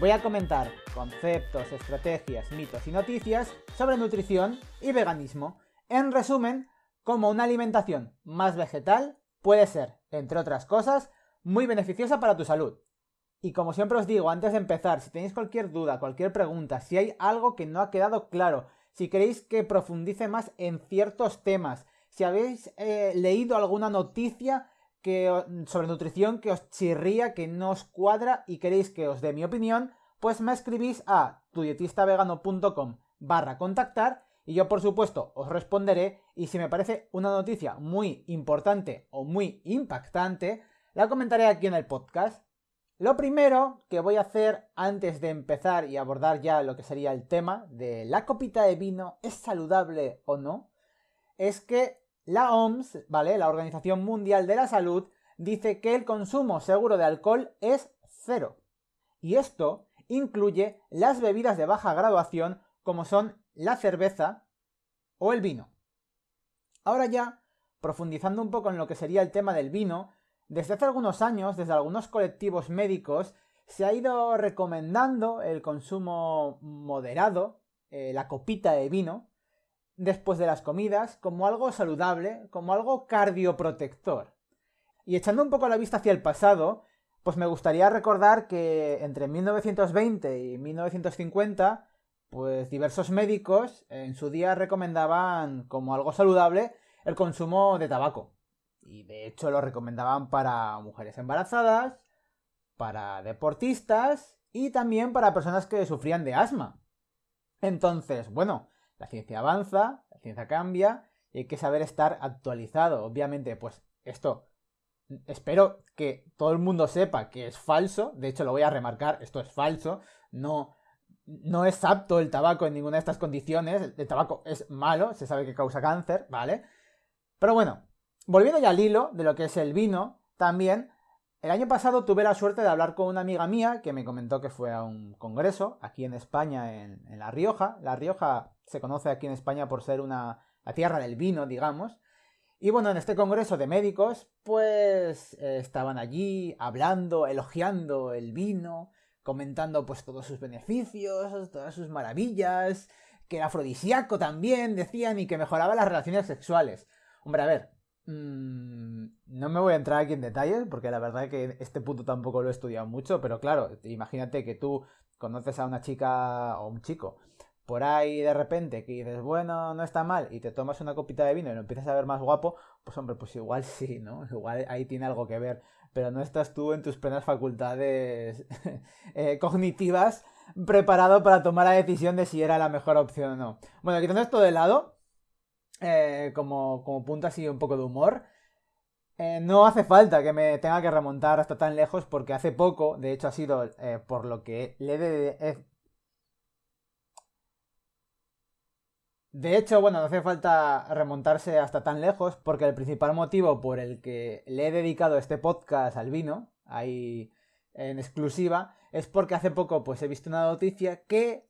voy a comentar conceptos, estrategias, mitos y noticias sobre nutrición y veganismo. En resumen, cómo una alimentación más vegetal puede ser, entre otras cosas, muy beneficiosa para tu salud. Y como siempre os digo, antes de empezar, si tenéis cualquier duda, cualquier pregunta, si hay algo que no ha quedado claro, si queréis que profundice más en ciertos temas, si habéis eh, leído alguna noticia que, sobre nutrición que os chirría, que no os cuadra y queréis que os dé mi opinión, pues me escribís a tudietistavegano.com barra contactar y yo por supuesto os responderé y si me parece una noticia muy importante o muy impactante, la comentaré aquí en el podcast. Lo primero que voy a hacer antes de empezar y abordar ya lo que sería el tema de la copita de vino es saludable o no, es que la OMS, ¿vale? La Organización Mundial de la Salud, dice que el consumo seguro de alcohol es cero. Y esto incluye las bebidas de baja graduación como son la cerveza o el vino. Ahora ya, profundizando un poco en lo que sería el tema del vino, desde hace algunos años, desde algunos colectivos médicos, se ha ido recomendando el consumo moderado, eh, la copita de vino, después de las comidas, como algo saludable, como algo cardioprotector. Y echando un poco la vista hacia el pasado, pues me gustaría recordar que entre 1920 y 1950, pues diversos médicos en su día recomendaban como algo saludable el consumo de tabaco. Y de hecho lo recomendaban para mujeres embarazadas, para deportistas y también para personas que sufrían de asma. Entonces, bueno, la ciencia avanza, la ciencia cambia y hay que saber estar actualizado. Obviamente, pues esto espero que todo el mundo sepa que es falso. De hecho, lo voy a remarcar, esto es falso. No, no es apto el tabaco en ninguna de estas condiciones. El tabaco es malo, se sabe que causa cáncer, ¿vale? Pero bueno, volviendo ya al hilo de lo que es el vino, también, el año pasado tuve la suerte de hablar con una amiga mía que me comentó que fue a un congreso aquí en España, en, La Rioja. La Rioja se conoce aquí en España por ser una, la tierra del vino, digamos. Y bueno, en este congreso de médicos, pues eh, estaban allí hablando, elogiando el vino, comentando pues todos sus beneficios, todas sus maravillas, que era afrodisíaco también, decían, y que mejoraba las relaciones sexuales. Hombre, a ver, mmm, no me voy a entrar aquí en detalles, porque la verdad es que este punto tampoco lo he estudiado mucho, pero claro, imagínate que tú conoces a una chica o un chico por ahí de repente que dices, bueno, no está mal, y te tomas una copita de vino y lo empiezas a ver más guapo, pues hombre, pues igual sí, ¿no? Igual ahí tiene algo que ver, pero no estás tú en tus plenas facultades eh, cognitivas preparado para tomar la decisión de si era la mejor opción o no. Bueno, quitando esto de lado, eh, como, como punto así un poco de humor, eh, no hace falta que me tenga que remontar hasta tan lejos porque hace poco, de hecho ha sido por lo que le he, De hecho, bueno, no hace falta remontarse hasta tan lejos porque el principal motivo por el que le he dedicado este podcast al vino, ahí en exclusiva, es porque hace poco pues he visto una noticia que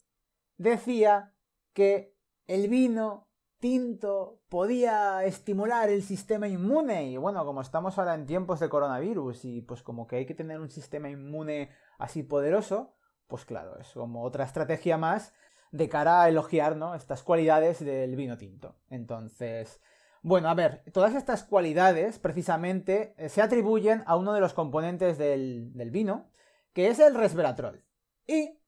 decía que el vino tinto podía estimular el sistema inmune y bueno, como estamos ahora en tiempos de coronavirus y pues como que hay que tener un sistema inmune así poderoso, pues claro, es como otra estrategia más de cara a elogiar ¿no? estas cualidades del vino tinto. Entonces, bueno, a ver, todas estas cualidades precisamente eh, se atribuyen a uno de los componentes del, vino, que es el resveratrol. Y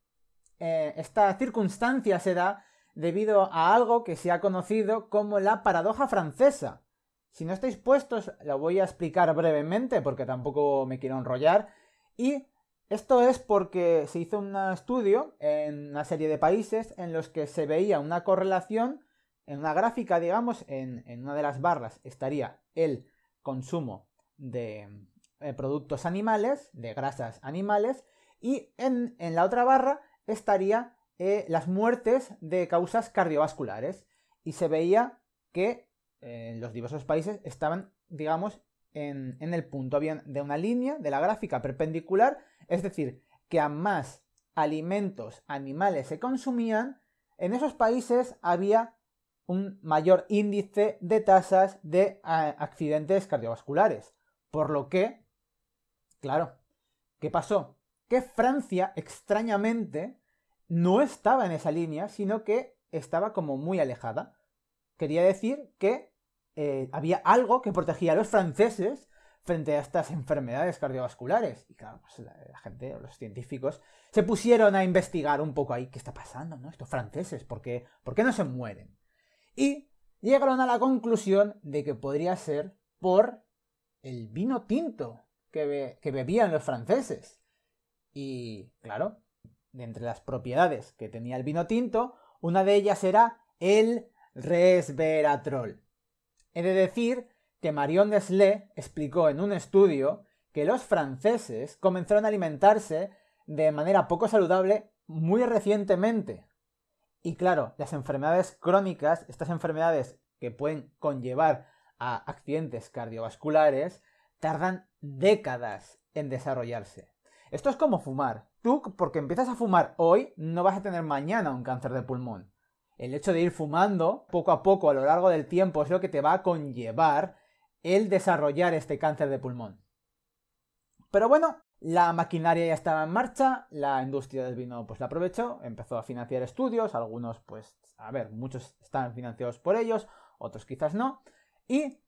eh, esta circunstancia se da debido a algo que se ha conocido como la paradoja francesa. Si no estáis puestos, lo voy a explicar brevemente porque tampoco me quiero enrollar. Y esto es porque se hizo un estudio en una serie de países en los que se veía una correlación en una gráfica, digamos, en, una de las barras estaría el consumo de eh, productos animales, de grasas animales, y en, en la otra barra estaría eh, las muertes de causas cardiovasculares y se veía que eh, los diversos países estaban, digamos, en, el punto bien de una línea de la gráfica perpendicular, es decir, que a más alimentos animales se consumían, en esos países había un mayor índice de tasas de accidentes cardiovasculares. Por lo que, claro, ¿qué pasó? Que Francia, extrañamente, no estaba en esa línea, sino que estaba como muy alejada. Quería decir que eh, había algo que protegía a los franceses frente a estas enfermedades cardiovasculares. Y claro, pues la, gente, los científicos, se pusieron a investigar un poco ahí qué está pasando, ¿no? Estos franceses, ¿por qué, ¿por qué no se mueren? Y llegaron a la conclusión de que podría ser por el vino tinto que bebían los franceses. Y claro, de entre las propiedades que tenía el vino tinto, una de ellas era el resveratrol. He de decir que Marion Deslé explicó en un estudio que los franceses comenzaron a alimentarse de manera poco saludable muy recientemente. Y claro, las enfermedades crónicas, estas enfermedades que pueden conllevar a accidentes cardiovasculares, tardan décadas en desarrollarse. Esto es como fumar. Tú, porque empiezas a fumar hoy, no vas a tener mañana un cáncer de pulmón. El hecho de ir fumando poco a poco a lo largo del tiempo es lo que te va a conllevar el desarrollar este cáncer de pulmón. Pero bueno, la maquinaria ya estaba en marcha, la industria del vino pues la aprovechó, empezó a financiar estudios, algunos pues, a ver, muchos están financiados por ellos, otros quizás no, y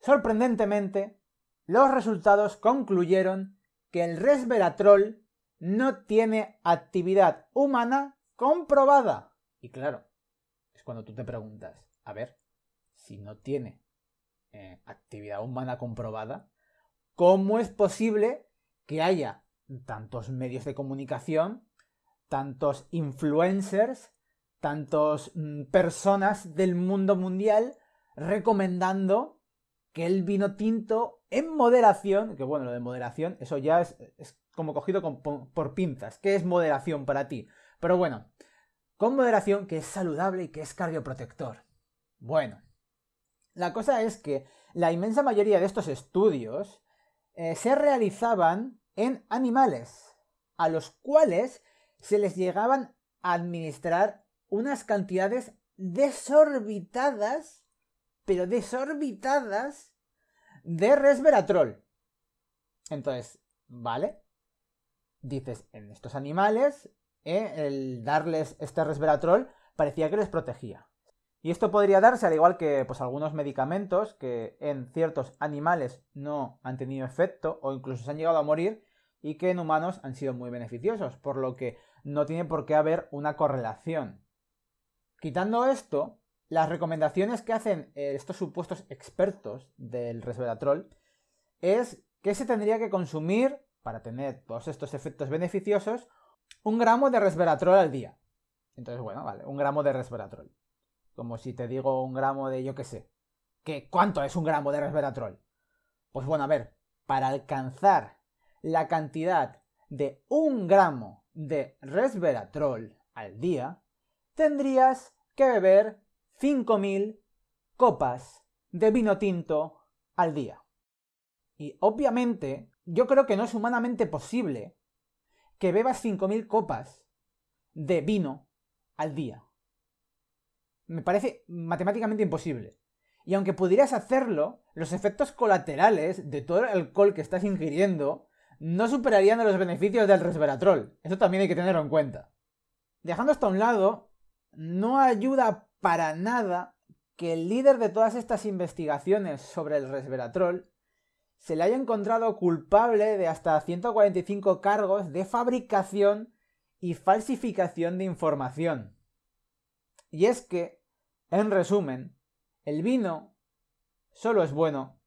sorprendentemente los resultados concluyeron que el resveratrol no tiene actividad humana comprobada. Y claro, es cuando tú te preguntas, a ver, si no tiene eh, actividad humana comprobada, ¿cómo es posible que haya tantos medios de comunicación, tantos influencers, tantos mm, personas del mundo mundial recomendando que el vino tinto en moderación, que bueno, lo de moderación, eso ya es, como cogido por pinzas. ¿Qué es moderación para ti? Pero bueno, con moderación que es saludable y que es cardioprotector. Bueno, la cosa es que la inmensa mayoría de estos estudios eh, se realizaban en animales, a los cuales se les llegaban a administrar unas cantidades desorbitadas, pero desorbitadas, de resveratrol. Entonces, ¿vale? Dices, en estos animales, eh, el darles este resveratrol parecía que les protegía. Y esto podría darse al igual que pues, algunos medicamentos que en ciertos animales no han tenido efecto o incluso se han llegado a morir y que en humanos han sido muy beneficiosos, por lo que no tiene por qué haber una correlación. Quitando esto, las recomendaciones que hacen eh, estos supuestos expertos del resveratrol es que se tendría que consumir, para tener todos estos efectos beneficiosos, un gramo de resveratrol al día. Entonces, bueno, vale, un gramo de resveratrol. Como si te digo un gramo de yo qué sé. ¿Qué, ¿Cuánto es un gramo de resveratrol? Pues bueno, a ver, para alcanzar la cantidad de un gramo de resveratrol al día, tendrías que beber 5.000 copas de vino tinto al día. Y obviamente, yo creo que no es humanamente posible que bebas 5.000 copas de vino al día me parece matemáticamente imposible. Y aunque pudieras hacerlo, los efectos colaterales de todo el alcohol que estás ingiriendo no superarían los beneficios del resveratrol. Eso también hay que tenerlo en cuenta. Dejando esto a un lado, no ayuda para nada que el líder de todas estas investigaciones sobre el resveratrol se le haya encontrado culpable de hasta 145 cargos de fabricación y falsificación de información. Y es que, en resumen, el vino solo es bueno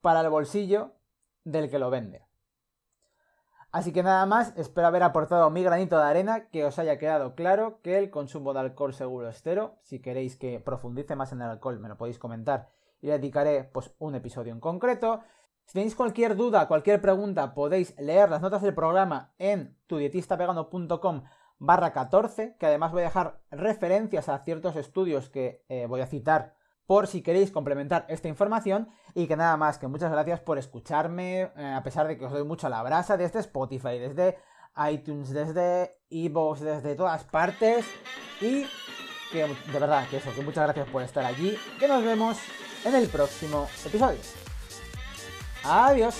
para el bolsillo del que lo vende. Así que nada más, espero haber aportado mi granito de arena, que os haya quedado claro que el consumo de alcohol seguro es cero. Si queréis que profundice más en el alcohol, me lo podéis comentar y le dedicaré pues un episodio en concreto. Si tenéis cualquier duda, cualquier pregunta, podéis leer las notas del programa en tudietistavegano.com barra 14, que además voy a dejar referencias a ciertos estudios que eh, voy a citar por si queréis complementar esta información y que nada más, que muchas gracias por escucharme, eh, a pesar de que os doy mucho a la brasa desde Spotify, desde iTunes, desde Evox, desde todas partes y que de verdad que eso, que muchas gracias por estar allí, que nos vemos en el próximo episodio. Adiós.